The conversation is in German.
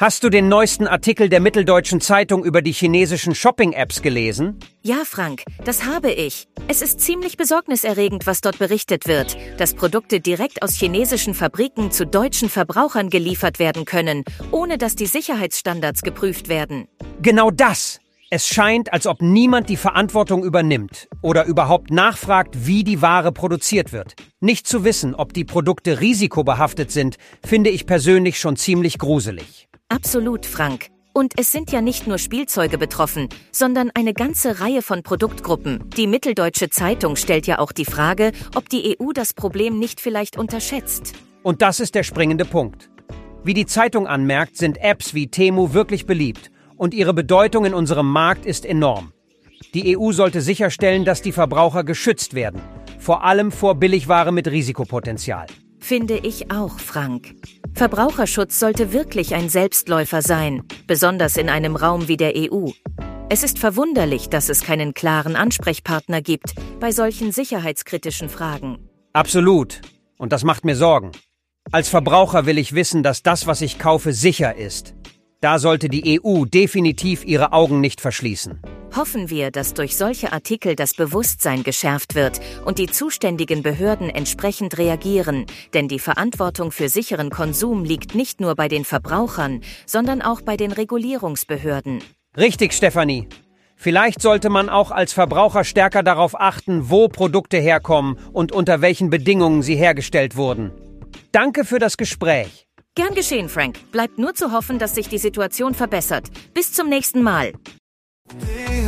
hast du den neuesten Artikel der Mitteldeutschen Zeitung über die chinesischen Shopping-Apps gelesen? Ja, Frank, das habe ich. Es ist ziemlich besorgniserregend, was dort berichtet wird, dass Produkte direkt aus chinesischen Fabriken zu deutschen Verbrauchern geliefert werden können, ohne dass die Sicherheitsstandards geprüft werden. Genau das. Es scheint, als ob niemand die Verantwortung übernimmt oder überhaupt nachfragt, wie die Ware produziert wird. Nicht zu wissen, ob die Produkte risikobehaftet sind, finde ich persönlich schon ziemlich gruselig. Absolut, Frank. Und es sind ja nicht nur Spielzeuge betroffen, sondern eine ganze Reihe von Produktgruppen. Die Mitteldeutsche Zeitung stellt ja auch die Frage, ob die EU das Problem nicht vielleicht unterschätzt. Und das ist der springende Punkt. Wie die Zeitung anmerkt, sind Apps wie Temu wirklich beliebt und ihre Bedeutung in unserem Markt ist enorm. Die EU sollte sicherstellen, dass die Verbraucher geschützt werden, vor allem vor Billigware mit Risikopotenzial. Finde ich auch, Frank. Verbraucherschutz sollte wirklich ein Selbstläufer sein, besonders in einem Raum wie der EU. Es ist verwunderlich, dass es keinen klaren Ansprechpartner gibt bei solchen sicherheitskritischen Fragen. Absolut. Und das macht mir Sorgen. Als Verbraucher will ich wissen, dass das, was ich kaufe, sicher ist. Da sollte die EU definitiv ihre Augen nicht verschließen. Hoffen wir, dass durch solche Artikel das Bewusstsein geschärft wird und die zuständigen Behörden entsprechend reagieren, denn die Verantwortung für sicheren Konsum liegt nicht nur bei den Verbrauchern, sondern auch bei den Regulierungsbehörden. Richtig, Stefanie. Vielleicht sollte man auch als Verbraucher stärker darauf achten, wo Produkte herkommen und unter welchen Bedingungen sie hergestellt wurden. Danke für das Gespräch. Gern geschehen, Frank. Bleibt nur zu hoffen, dass sich die Situation verbessert. Bis zum nächsten Mal